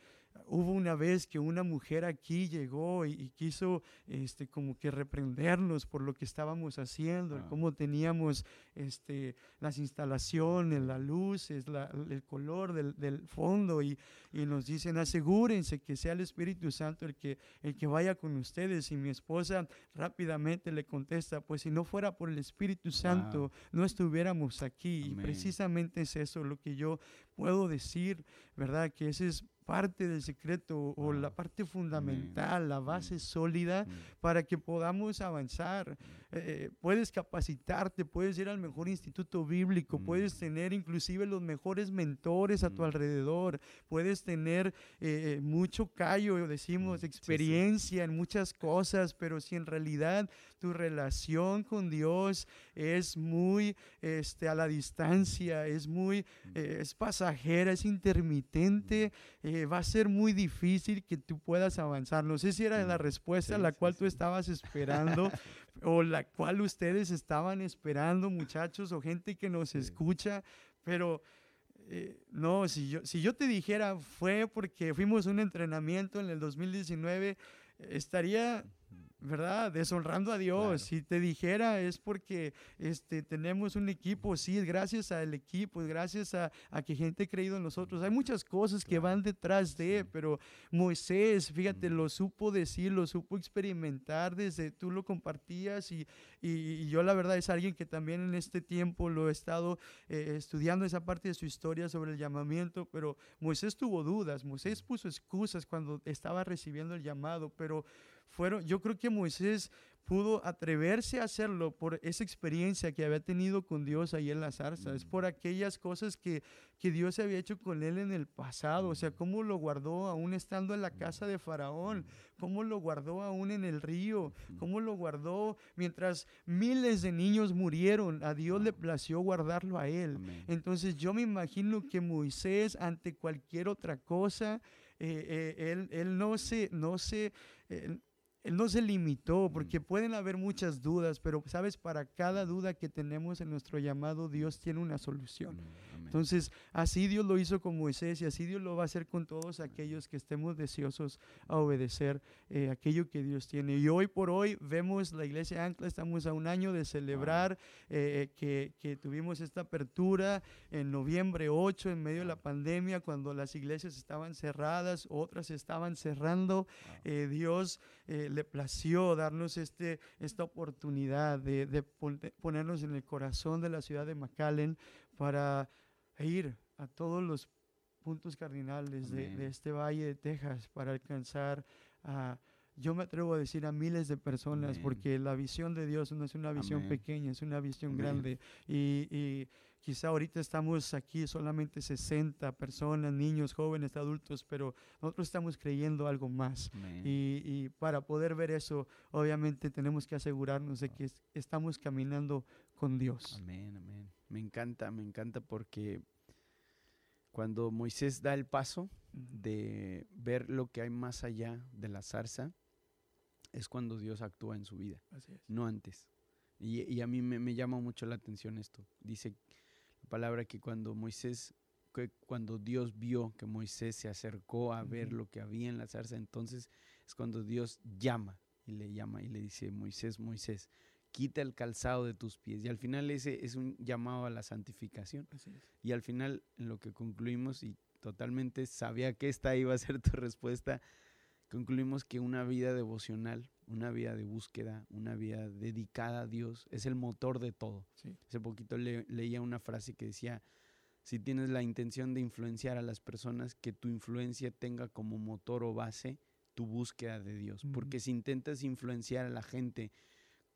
hubo una vez que una mujer aquí llegó y, y quiso este, como que reprendernos por lo que estábamos haciendo, Ah. cómo teníamos este, las instalaciones, las luces, la- el color del, del fondo y, y nos dicen asegúrense que sea el Espíritu Santo el que, el que vaya con ustedes y mi esposa rápidamente le contesta, pues si no fuera por el Espíritu Santo no estuviéramos aquí y Amén. precisamente es eso lo que yo puedo decir, ¿verdad? Que ese es parte del secreto o la Wow. parte fundamental, la base sólida Mm. para que podamos avanzar. eh, puedes capacitarte, puedes ir al mejor instituto bíblico, puedes mm. tener inclusive los mejores mentores a tu mm. alrededor, puedes tener eh, mucho callo, decimos, experiencia en muchas cosas, pero si en realidad tu relación con Dios es muy este, a la distancia, es muy, es pasajera, es intermitente, va a ser muy difícil que tú puedas avanzar. No sé si era la respuesta a la cual tú estabas esperando o la cual ustedes estaban esperando, muchachos, o gente que nos escucha, pero... Eh, no, si yo, si yo te dijera fue porque fuimos a un entrenamiento en el 2019, estaría ¿verdad? Deshonrando a Dios. Si te dijera es porque este, tenemos un equipo, sí, es gracias al equipo, es gracias a, a que gente ha creído en nosotros. Hay muchas cosas que van detrás de, pero Moisés, fíjate, lo supo decir, lo supo experimentar desde tú lo compartías y, y, yo la verdad es alguien que también en este tiempo lo he estado eh, estudiando esa parte de su historia sobre el llamamiento, pero Moisés tuvo dudas, Moisés puso excusas cuando estaba recibiendo el llamado, pero fueron, yo creo que Moisés pudo atreverse a hacerlo por esa experiencia que había tenido con Dios ahí en la zarza, es por aquellas cosas que, que Dios había hecho con él en el pasado, o sea, cómo lo guardó aún estando en la casa de Faraón, cómo lo guardó aún en el río, cómo lo guardó mientras miles de niños murieron, a Dios le plació guardarlo a él. Entonces yo me imagino que Moisés ante cualquier otra cosa, eh, eh, él, él, no se, no se, eh, él no se limitó, porque mm. pueden haber muchas dudas, pero sabes, para cada duda que tenemos en nuestro llamado, Dios tiene una solución. Entonces, así Dios lo hizo con Moisés y así Dios lo va a hacer con todos aquellos que estemos deseosos a obedecer eh, aquello que Dios tiene. Y hoy por hoy vemos la iglesia Ancla, estamos a un año de celebrar eh, que, que, tuvimos esta apertura en noviembre 8, en medio de la pandemia, cuando las iglesias estaban cerradas, otras estaban cerrando. Eh, Dios le plació darnos este, esta oportunidad de, de ponernos en el corazón de la ciudad de McAllen para ir a todos los puntos cardinales de, este valle de Texas para alcanzar a, yo me atrevo a decir a miles de personas, porque la visión de Dios no es una visión pequeña, es una visión grande. Y, y, quizá ahorita estamos aquí solamente 60 personas, niños, jóvenes, adultos, pero nosotros estamos creyendo algo más. Y, y, para poder ver eso, obviamente tenemos que asegurarnos de que estamos caminando con Dios. Amén, amén. Me encanta, me encanta porque cuando Moisés da el paso de ver lo que hay más allá de la zarza, es cuando Dios actúa en su vida, no antes. Y, a mí me, llama mucho la atención esto. Dice la palabra que cuando Moisés, que cuando Dios vio que Moisés se acercó a ver lo que había en la zarza, entonces es cuando Dios llama y le llama y le dice, Moisés, Moisés quita el calzado de tus pies. Y al final ese es un llamado a la santificación. Y al final, en lo que concluimos, y totalmente sabía que esta iba a ser tu respuesta, concluimos que una vida devocional, una vida de búsqueda, una vida dedicada a Dios, es el motor de todo. Hace poquito leía una frase que decía, si tienes la intención de influenciar a las personas, que tu influencia tenga como motor o base tu búsqueda de Dios. Porque si intentas influenciar a la gente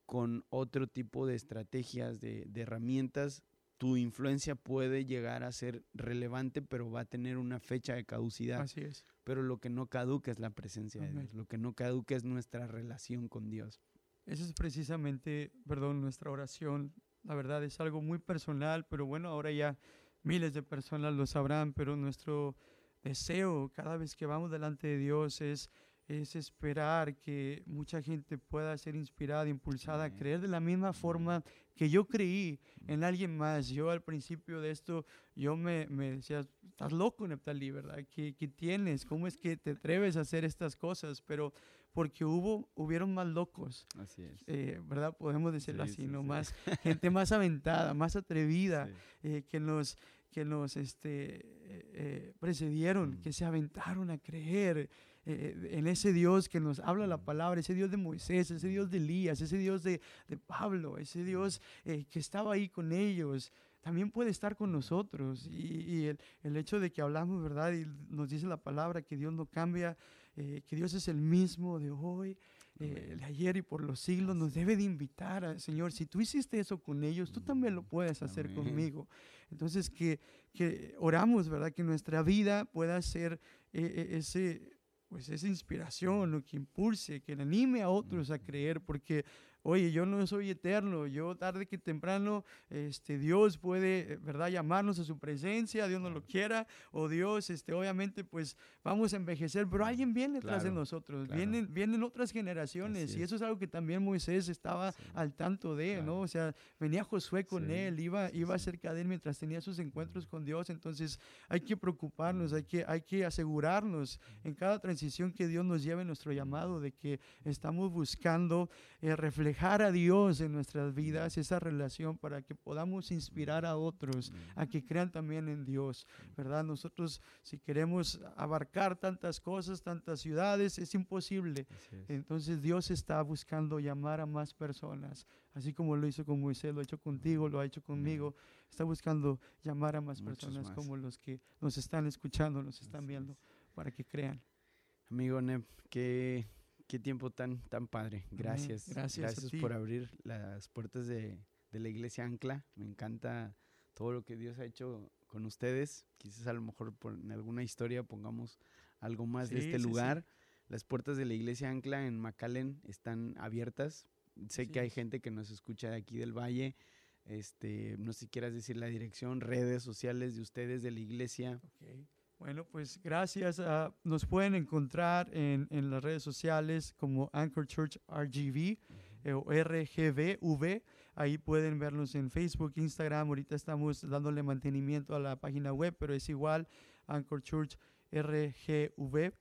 con otro tipo de estrategias, de, herramientas, tu influencia puede llegar a ser relevante, pero va a tener una fecha de caducidad. Así es. Pero lo que no caduca es la presencia de Dios, lo que no caduca es nuestra relación con Dios. Esa es precisamente, perdón, nuestra oración. La verdad es algo muy personal, pero bueno, ahora ya miles de personas lo sabrán, pero nuestro deseo cada vez que vamos delante de Dios es es esperar que mucha gente pueda ser inspirada, impulsada a creer de la misma forma que yo creí en alguien más. Yo al principio de esto, yo me, me decía, estás loco, Neptali, ¿verdad? ¿Qué, ¿Qué, tienes? ¿Cómo es que te atreves a hacer estas cosas? Pero porque hubo, hubieron más locos. Así es. Eh, ¿Verdad? Podemos decirlo así, ¿no? Más, gente más aventada, más atrevida, eh, que nos que nos este, eh, precedieron, mm. que se aventaron a creer, eh, en ese Dios que nos habla la palabra, ese Dios de Moisés, ese Dios de Elías, ese Dios de, Pablo, ese Dios eh, que estaba ahí con ellos, también puede estar con nosotros. Y, el, hecho de que hablamos, ¿verdad? Y nos dice la palabra que Dios no cambia, eh, que Dios es el mismo de hoy, eh, de ayer y por los siglos, nos debe de invitar al Señor. Si tú hiciste eso con ellos, tú también lo puedes hacer conmigo. Entonces, que, que oramos, ¿verdad? Que nuestra vida pueda ser eh, ese pues esa inspiración, lo que impulse, que anime a otros a creer, porque oye, yo no soy eterno, yo tarde que temprano, este, Dios puede, eh, ¿verdad?, llamarnos a su presencia, Dios no lo quiera, o Dios, este, obviamente, pues vamos a envejecer, pero alguien viene detrás de nosotros, vienen, vienen otras generaciones, y eso es. algo que también Moisés estaba al tanto de, ¿no? O sea, venía Josué con él, iba, iba cerca de él mientras tenía sus encuentros con Dios, entonces hay que preocuparnos, hay que, hay que asegurarnos en cada transición que Dios nos lleve nuestro llamado, de que estamos buscando eh, reflejar a Dios en nuestras vidas, esa relación para que podamos inspirar a otros a que crean también en Dios, ¿verdad? Nosotros si queremos abarcar tantas cosas, tantas ciudades, es imposible. Entonces Dios está buscando llamar a más personas, así como lo hizo con Moisés, lo ha hecho contigo, lo ha hecho conmigo. Está buscando llamar a más personas como los que nos están escuchando, nos están viendo, para que crean. Amigo Neb, que Qué tiempo tan, tan padre. Gracias. Gracias. Gracias por abrir las puertas de, la iglesia Ancla. Me encanta todo lo que Dios ha hecho con ustedes. Quizás a lo mejor por, en alguna historia pongamos algo más de este lugar. Las puertas de la iglesia Ancla en McAllen están abiertas. Sé que hay gente que nos escucha de aquí del valle. Este, no sé si quieras decir la dirección, redes sociales de ustedes, de la iglesia. Bueno, pues gracias. nos pueden encontrar en, en, las redes sociales como Anchor Church RGV eh, o RGVV. Ahí pueden vernos en Facebook, Instagram. Ahorita estamos dándole mantenimiento a la página web, pero es igual, Anchor Church RGV.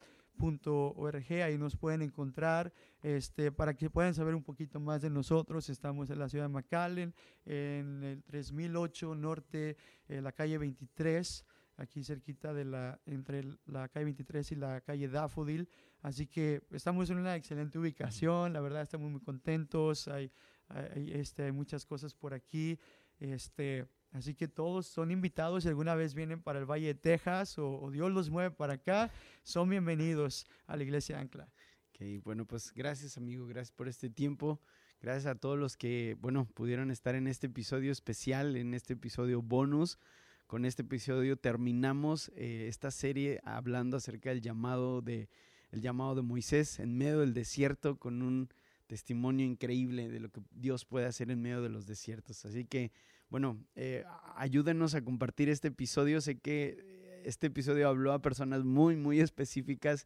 ahí nos pueden encontrar este, para que puedan saber un poquito más de nosotros. Estamos en la ciudad de McAllen, en el 3008 Norte, en la calle 23 aquí cerquita de la, entre la calle 23 y la calle Daffodil. Así que estamos en una excelente ubicación, la verdad estamos muy contentos, hay, hay, este, hay muchas cosas por aquí. Este, así que todos son invitados, si alguna vez vienen para el Valle de Texas o, Dios los mueve para acá, son bienvenidos a la Iglesia Ancla. Okay, bueno, pues gracias amigo, gracias por este tiempo. Gracias a todos los que, bueno, pudieron estar en este episodio especial, en este episodio bonus con este episodio terminamos eh, esta serie hablando acerca del llamado de, el llamado de Moisés en medio del desierto con un testimonio increíble de lo que Dios puede hacer en medio de los desiertos. Así que, bueno, eh, ayúdenos a compartir este episodio. Sé que este episodio habló a personas muy, muy específicas.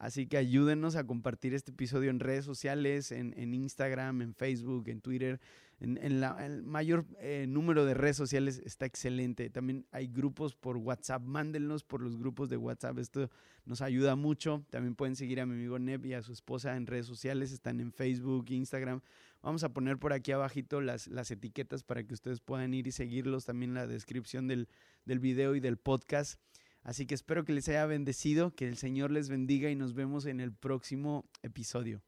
Así que ayúdenos a compartir este episodio en redes sociales, en, en Instagram, en Facebook, en Twitter en, la, el mayor eh, número de redes sociales está excelente. También hay grupos por WhatsApp. Mándenlos por los grupos de WhatsApp. Esto nos ayuda mucho. También pueden seguir a mi amigo Neb y a su esposa en redes sociales. Están en Facebook, Instagram. Vamos a poner por aquí abajito las, las etiquetas para que ustedes puedan ir y seguirlos. También la descripción del, del video y del podcast. Así que espero que les haya bendecido, que el Señor les bendiga y nos vemos en el próximo episodio.